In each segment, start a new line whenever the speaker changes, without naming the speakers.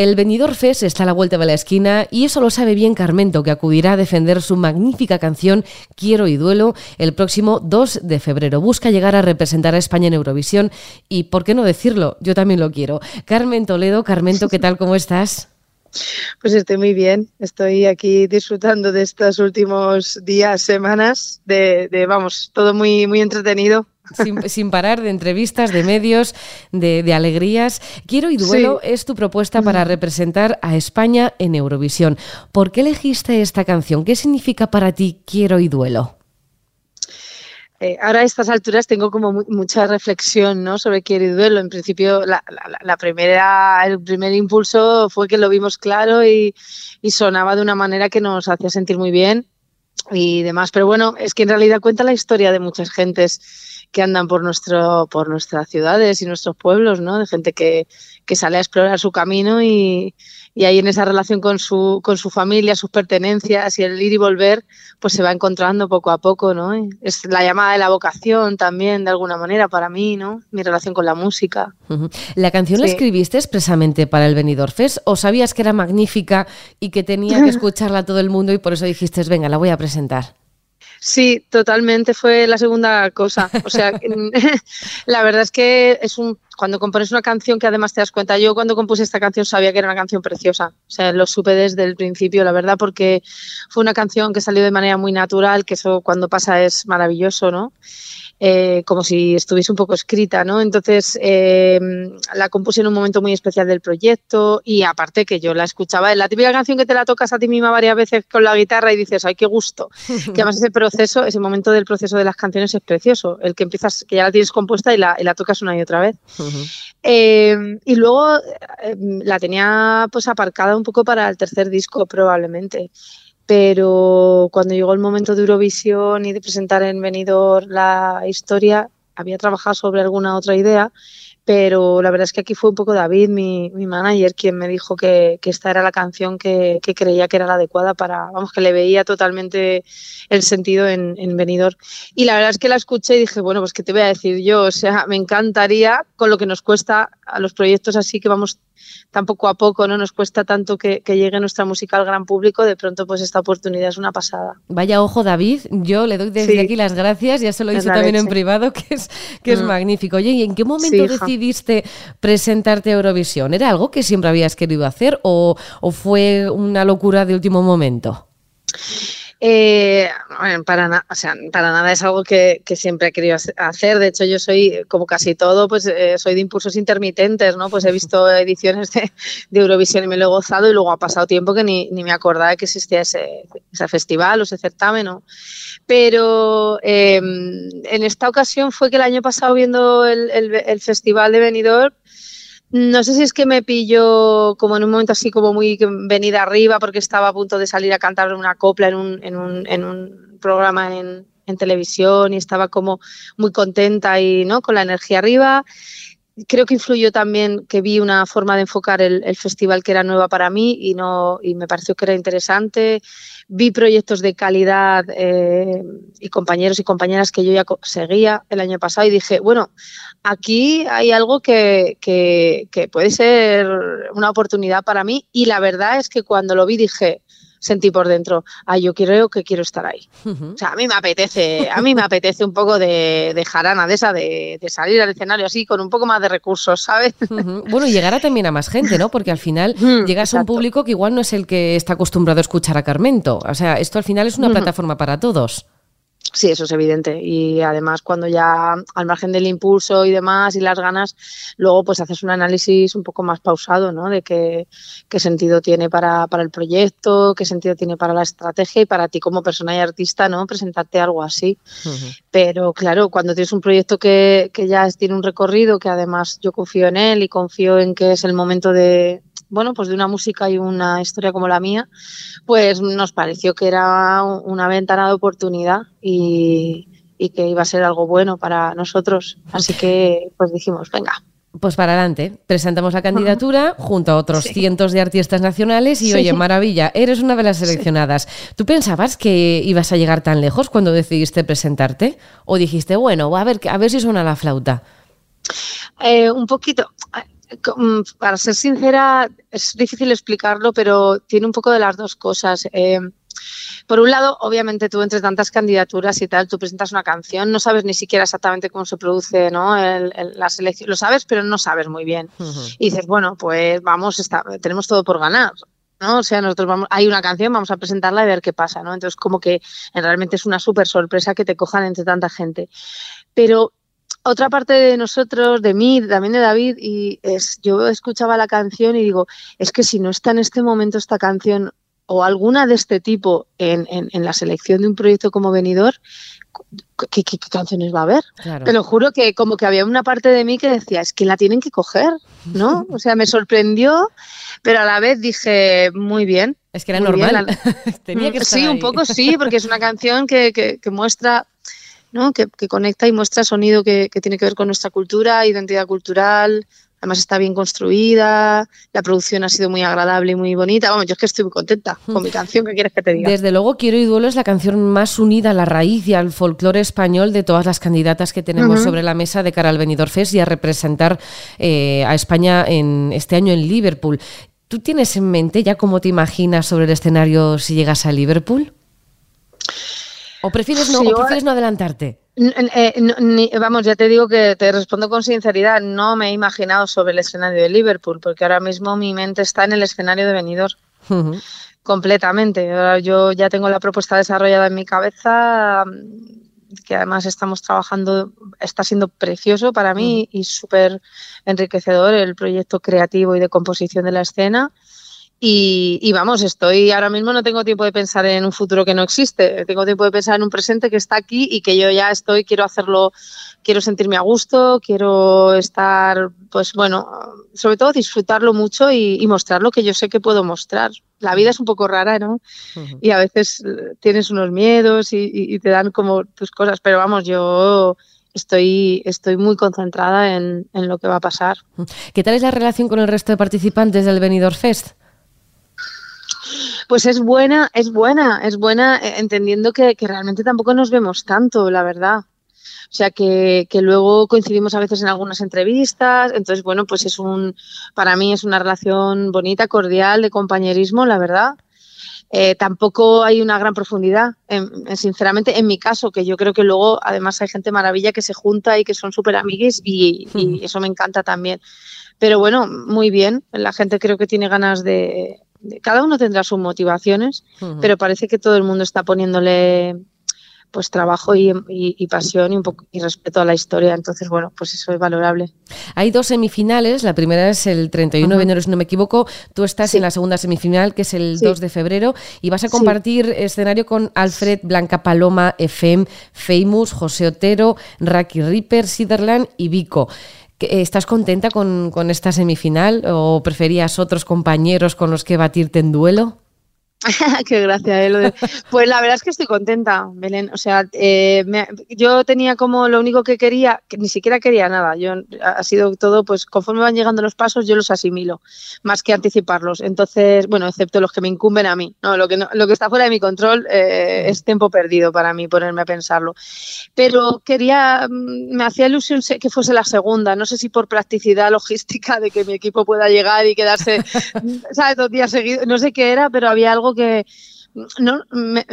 El Benidorm Fest está a la vuelta de la esquina y eso lo sabe bien Carmento, que acudirá a defender su magnífica canción Quiero y Duelo el próximo 2 de febrero. Busca llegar a representar a España en Eurovisión y, ¿por qué no decirlo? Yo también lo quiero. Carmen Toledo, Carmento, ¿qué tal? ¿Cómo estás?
Pues estoy muy bien, estoy aquí disfrutando de estos últimos días, semanas, de, vamos, todo muy, muy entretenido.
Sin, parar de entrevistas, de medios, de, alegrías. Quiero y duelo es tu propuesta para representar a España en Eurovisión. ¿Por qué elegiste esta canción? ¿Qué significa para ti Quiero y duelo?
Eh, ahora a estas alturas tengo como mucha reflexión ¿no? sobre quiero y duelo. En principio, la, primera, el primer impulso fue que lo vimos claro y, sonaba de una manera que nos hacía sentir muy bien y demás. Pero bueno, es que en realidad cuenta la historia de muchas gentes que andan por nuestro por nuestras ciudades y nuestros pueblos, ¿no? De gente que, que sale a explorar su camino y, y ahí en esa relación con su, con su familia, sus pertenencias y el ir y volver, pues se va encontrando poco a poco, ¿no? Es la llamada de la vocación también, de alguna manera, para mí, ¿no? Mi relación con la música.
¿La canción la escribiste expresamente para el Benidorm Fest o sabías que era magnífica y que tenía que escucharla todo el mundo y por eso dijiste, venga, la voy a presentar?
Sí, totalmente fue la segunda cosa. O sea, la verdad es que es un cuando compones una canción que además te das cuenta, yo cuando compuse esta canción sabía que era una canción preciosa, o sea, lo supe desde el principio, la verdad, porque fue una canción que salió de manera muy natural, que eso cuando pasa es maravilloso, ¿no? Eh, como si estuviese un poco escrita, ¿no? Entonces eh, la compuse en un momento muy especial del proyecto y aparte que yo la escuchaba, la típica canción que te la tocas a ti misma varias veces con la guitarra y dices, ay, qué gusto. que además ese proceso, ese momento del proceso de las canciones es precioso, el que empiezas, que ya la tienes compuesta y la, y la tocas una y otra vez. Eh, y luego la tenía pues aparcada un poco para el tercer disco probablemente. Pero cuando llegó el momento de Eurovisión y de presentar en Benidorm la historia, había trabajado sobre alguna otra idea, pero la verdad es que aquí fue un poco David, mi, mi manager, quien me dijo que, que esta era la canción que, que, creía que era la adecuada para, vamos, que le veía totalmente el sentido en, en Benidorm. Y la verdad es que la escuché y dije, bueno, pues qué te voy a decir yo, o sea, me encantaría con lo que nos cuesta a los proyectos así que vamos tan poco a poco, ¿no? Nos cuesta tanto que, llegue nuestra música al gran público, de pronto pues esta oportunidad es una pasada.
Vaya ojo, David, yo le doy desde aquí las gracias, ya se lo he dicho también en privado, que es, que es mm. magnífico. Oye, ¿y en qué momento decidiste presentarte a Eurovisión? ¿Era algo que siempre habías querido hacer o, o fue una locura de último momento?
Eh, para, o sea, para nada es algo que, siempre he querido hacer. De hecho, yo soy, como casi todo, pues eh, soy de impulsos intermitentes, ¿no? Pues he visto ediciones de, Eurovisión y me lo he gozado y luego ha pasado tiempo que ni, me acordaba de que existía ese, festival o ese certamen, ¿no? Pero em, en esta ocasión fue que el año pasado viendo el, el festival de Benidorm, no sé si es que me pilló como en un momento así como muy venida arriba porque estaba a punto de salir a cantar una copla en un, en un, en un programa en, en, televisión y estaba como muy contenta y no con la energía arriba creo que influyó también que vi una forma de enfocar el, festival que era nueva para mí y, no, y me pareció que era interesante. Vi proyectos de calidad eh, y compañeros y compañeras que yo ya seguía el año pasado y dije, bueno, aquí hay algo que, que, que puede ser una oportunidad para mí y la verdad es que cuando lo vi dije, sentí por dentro, ah, yo creo que quiero estar ahí. O sea, a mí me apetece, a mí me apetece un poco de, de jarana de esa, de, salir al escenario así con un poco más de recursos, ¿sabes?
Bueno, y llegará también a más gente, ¿no? Porque al final llegas a un público que igual no es el que está acostumbrado a escuchar a Carmento. O sea, esto al final es una plataforma para todos.
Sí, eso es evidente. Y además, cuando ya al margen del impulso y demás y las ganas, luego pues haces un análisis un poco más pausado, ¿no? De qué, qué sentido tiene para, para, el proyecto, qué sentido tiene para la estrategia y para ti como persona y artista, ¿no? Presentarte algo así. Pero claro, cuando tienes un proyecto que, que ya tiene un recorrido, que además yo confío en él y confío en que es el momento de, bueno, pues de una música y una historia como la mía, pues nos pareció que era una ventana de oportunidad y, que iba a ser algo bueno para nosotros. Así que pues dijimos, venga.
Pues para adelante, presentamos la candidatura junto a otros cientos de artistas nacionales y oye, maravilla, eres una de las seleccionadas. ¿Tú pensabas que ibas a llegar tan lejos cuando decidiste presentarte? ¿O dijiste, bueno, a ver, a ver si suena la flauta?
Eh, un poquito para ser sincera, es difícil explicarlo, pero tiene un poco de las dos cosas. Eh, por un lado, obviamente tú entre tantas candidaturas y tal, tú presentas una canción, no sabes ni siquiera exactamente cómo se produce ¿no? la selección, lo sabes, pero no sabes muy bien. Y dices, bueno, pues vamos, está, tenemos todo por ganar. ¿no? O sea, nosotros vamos, hay una canción, vamos a presentarla y ver qué pasa, ¿no? Entonces, como que realmente es una súper sorpresa que te cojan entre tanta gente. Pero otra parte de nosotros, de mí, también de David, y es, yo escuchaba la canción y digo, es que si no está en este momento esta canción o alguna de este tipo en, en, la selección de un proyecto como venidor, ¿qué, canciones va a haber? Te lo juro que como que había una parte de mí que decía, es que la tienen que coger, ¿no? O sea, me sorprendió, pero a la vez dije, muy bien.
Es que era normal. Tenía que
sí, un poco sí, porque es una canción que, que, muestra... ¿no? Que, conecta y muestra sonido que, que, tiene que ver con nuestra cultura, identidad cultural, Además está bien construida, la producción ha sido muy agradable y muy bonita. Vamos, yo es que estoy muy contenta con mi canción, ¿qué quieres que te diga?
Desde luego, Quiero y Duelo es la canción más unida a la raíz y al folclore español de todas las candidatas que tenemos sobre la mesa de cara al Benidorm Fest y a representar eh, a España en este año en Liverpool. ¿Tú tienes en mente ya cómo te imaginas sobre el escenario si llegas a Liverpool? ¿O prefieres no, ¿o prefieres no adelantarte?
Eh, vamos, ya te digo que te respondo con sinceridad, no me he imaginado sobre el escenario de Liverpool, porque ahora mismo mi mente está en el escenario de Benidorm. Completamente. yo ya tengo la propuesta desarrollada en mi cabeza, que además estamos trabajando, está siendo precioso para mí y súper enriquecedor el proyecto creativo y de composición de la escena. Y, vamos, estoy ahora mismo no tengo tiempo de pensar en un futuro que no existe, tengo tiempo de pensar en un presente que está aquí y que yo ya estoy, quiero hacerlo, quiero sentirme a gusto, quiero estar, pues bueno, sobre todo disfrutarlo mucho y, mostrar lo que yo sé que puedo mostrar. La vida es un poco rara, ¿no? Y a veces eh, tienes unos miedos y, te dan como tus cosas, pero vamos, yo estoy, estoy muy concentrada en, en, lo que va a pasar.
¿Qué tal es la relación con el resto de participantes del Benidorm Fest?
Pues es buena, es buena, es buena, eh, entendiendo que, realmente tampoco nos vemos tanto, la verdad. O sea que, luego coincidimos a veces en algunas entrevistas. Entonces, bueno, pues es un, para mí es una relación bonita, cordial, de compañerismo, la verdad. Eh, tampoco hay una gran profundidad, sinceramente, en mi caso, que yo creo que luego además hay gente maravilla que se junta y que son súper amigues y, y, eso me encanta también. Pero bueno, muy bien, la gente creo que tiene ganas de, cada uno tendrá sus motivaciones, pero parece que todo el mundo está poniéndole pues trabajo y, pasión y un poco y respeto a la historia. Entonces, bueno, pues eso es valorable.
Hay dos semifinales. La primera es el 31 de enero, si no me equivoco. Tú estás en la segunda semifinal, que es el 2 de febrero, y vas a compartir escenario con Alfred, Blanca Paloma, FM, Famous, José Otero, Raki Ripper, Siderland y Vico. ¿Estás contenta con, con esta semifinal o preferías otros compañeros con los que batirte en duelo?
Qué gracia, ¿eh? Pues la verdad es que estoy contenta, Belén. O sea, eh, yo tenía como lo único que quería, que ni siquiera quería nada. Yo ha sido todo, pues conforme van llegando los pasos, yo los asimilo, más que anticiparlos. Entonces, bueno, excepto los que me incumben a mí. No, lo que lo que está fuera de mi control eh, es tiempo perdido para mí ponerme a pensarlo. Pero quería, mm, me hacía ilusión que fuese la segunda. No sé si por practicidad logística de que mi equipo pueda llegar y quedarse, ¿sabes? Dos días seguidos. No sé qué era, pero había algo que no,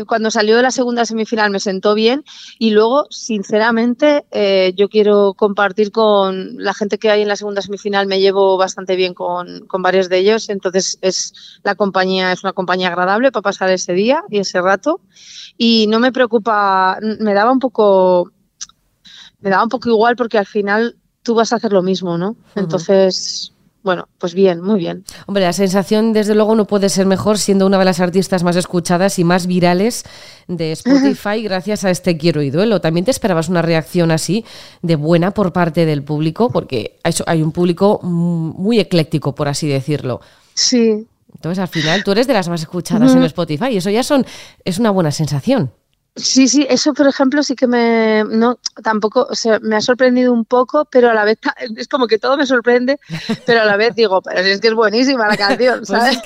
cuando salió de la segunda semifinal me sentó bien y luego, sinceramente, eh, yo quiero compartir con la gente que hay en la segunda semifinal, me llevo bastante bien con, con, varios de ellos, entonces es la compañía, es una compañía agradable para pasar ese día y ese rato y no me preocupa, me daba un poco, me daba un poco igual porque al final tú vas a hacer lo mismo, ¿no? Entonces bueno, pues bien, muy bien.
Hombre, la sensación desde luego no puede ser mejor siendo una de las artistas más escuchadas y más virales de Spotify gracias a este Quiero y Duelo. ¿También te esperabas una reacción así de buena por parte del público? Porque hay un público muy ecléctico, por así decirlo.
Sí.
Entonces, al final, tú eres de las más escuchadas en Spotify y eso ya son, es una buena sensación.
Sí, sí, eso por ejemplo sí que me, no, tampoco, o sea, me ha sorprendido un poco, pero a la vez es como que todo me sorprende, pero a la vez digo, pero es que es buenísima la canción, pues ¿sabes?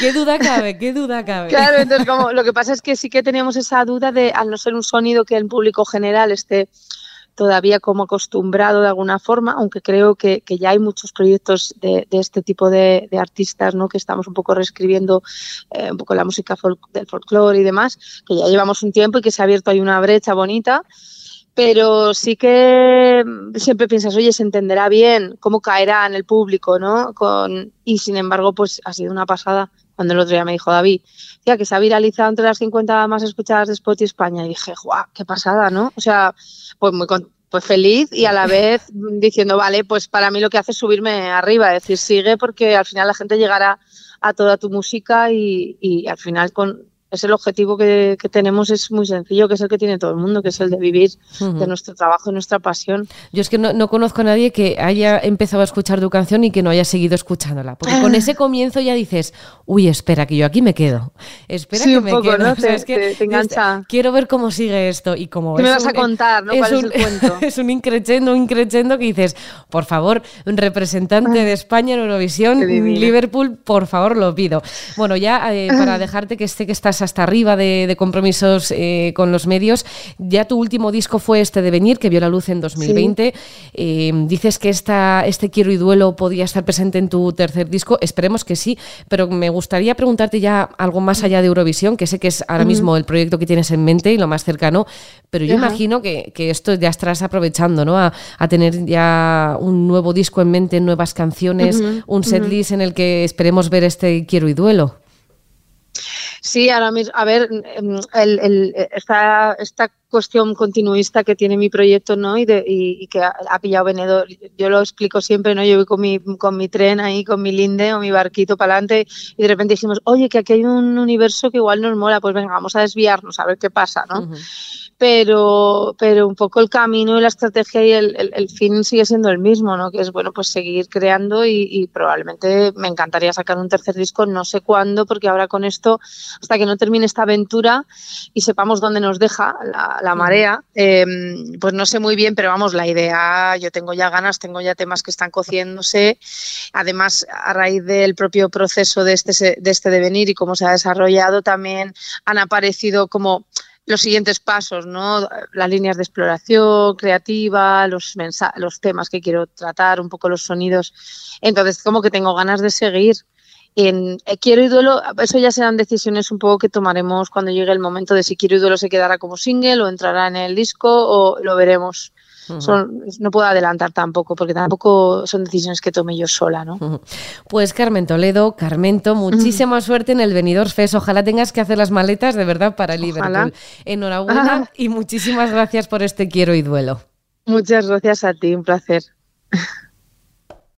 ¿Qué duda cabe? ¿Qué duda cabe?
Claro, entonces como lo que pasa es que sí que teníamos esa duda de, al no ser un sonido que el público general esté todavía como acostumbrado de alguna forma, aunque creo que, ya hay muchos proyectos de, este tipo de, artistas, ¿no? Que estamos un poco reescribiendo eh, un poco la música del folclore y demás, que ya llevamos un tiempo y que se ha abierto ahí una brecha bonita pero sí que siempre piensas, oye, se entenderá bien cómo caerá en el público, ¿no? Con, y sin embargo, pues ha sido una pasada. Cuando el otro día me dijo David, ya que se ha viralizado entre las 50 más escuchadas de Spotify España, y dije, guau, qué pasada, ¿no? O sea, pues muy pues feliz y a la vez diciendo, vale, pues para mí lo que hace es subirme arriba, es decir, sigue porque al final la gente llegará a toda tu música y, y al final con, es el objetivo que, tenemos es muy sencillo, que es el que tiene todo el mundo, que es el de vivir de nuestro trabajo y nuestra pasión.
Yo es que no, conozco a nadie que haya empezado a escuchar tu canción y que no haya seguido escuchándola, porque con ese comienzo ya dices, uy, espera, que yo aquí me quedo. Espera que me quedo.
¿no? te, engancha.
Quiero ver cómo sigue esto y cómo
¿Qué me vas a contar? ¿no? ¿Cuál es, el cuento?
es un increchendo, un increchendo que dices, por favor, un representante de España en Eurovisión, Liverpool, por favor, lo pido. Bueno, ya eh, para dejarte que esté que estás hasta arriba de, compromisos eh, con los medios. Ya tu último disco fue este de Venir, que vio la luz en 2020. Eh, dices que esta, este Quiero y Duelo podía estar presente en tu tercer disco. Esperemos que sí, pero me gustaría preguntarte ya algo más allá de Eurovisión, que sé que es ahora mismo el proyecto que tienes en mente y lo más cercano, pero yo imagino que, esto ya estarás aprovechando, ¿no? A, tener ya un nuevo disco en mente, nuevas canciones, un setlist en el que esperemos ver este Quiero y Duelo.
Sí, ahora mismo, a ver, em, el, el, esta, esta cuestión continuista que tiene mi proyecto, ¿no? Y, de, y, que ha, pillado venedor. Yo lo explico siempre, ¿no? Yo voy con mi, con mi tren ahí, con mi linde o mi barquito para adelante y de repente dijimos, oye, que aquí hay un universo que igual nos mola, pues venga, vamos a desviarnos a ver qué pasa, ¿no? Pero, pero un poco el camino y la estrategia y el, el, fin sigue siendo el mismo, ¿no? Que es, bueno, pues seguir creando y, probablemente me encantaría sacar un tercer disco, no sé cuándo, porque ahora con esto, hasta que no termine esta aventura y sepamos dónde nos deja la, marea, em, pues no sé muy bien, pero vamos, la idea, yo tengo ya ganas, tengo ya temas que están cociéndose. Además, a raíz del propio proceso de este, de este devenir y cómo se ha desarrollado, también han aparecido como los siguientes pasos, ¿no? Las líneas de exploración creativa, los, los temas que quiero tratar, un poco los sonidos. Entonces, como que tengo ganas de seguir. En eh, Quiero y Duelo, eso ya serán decisiones un poco que tomaremos cuando llegue el momento de si Quiero y Duelo se quedará como single o entrará en el disco o lo veremos no puedo adelantar tampoco, porque tampoco son decisiones que tome yo sola, ¿no?
Pues Carmen Toledo, Carmento, muchísima suerte en el Venidor Fest. Ojalá tengas que hacer las maletas de verdad para Liverpool. Enhorabuena y muchísimas gracias por este quiero y duelo.
Muchas gracias a ti, un placer.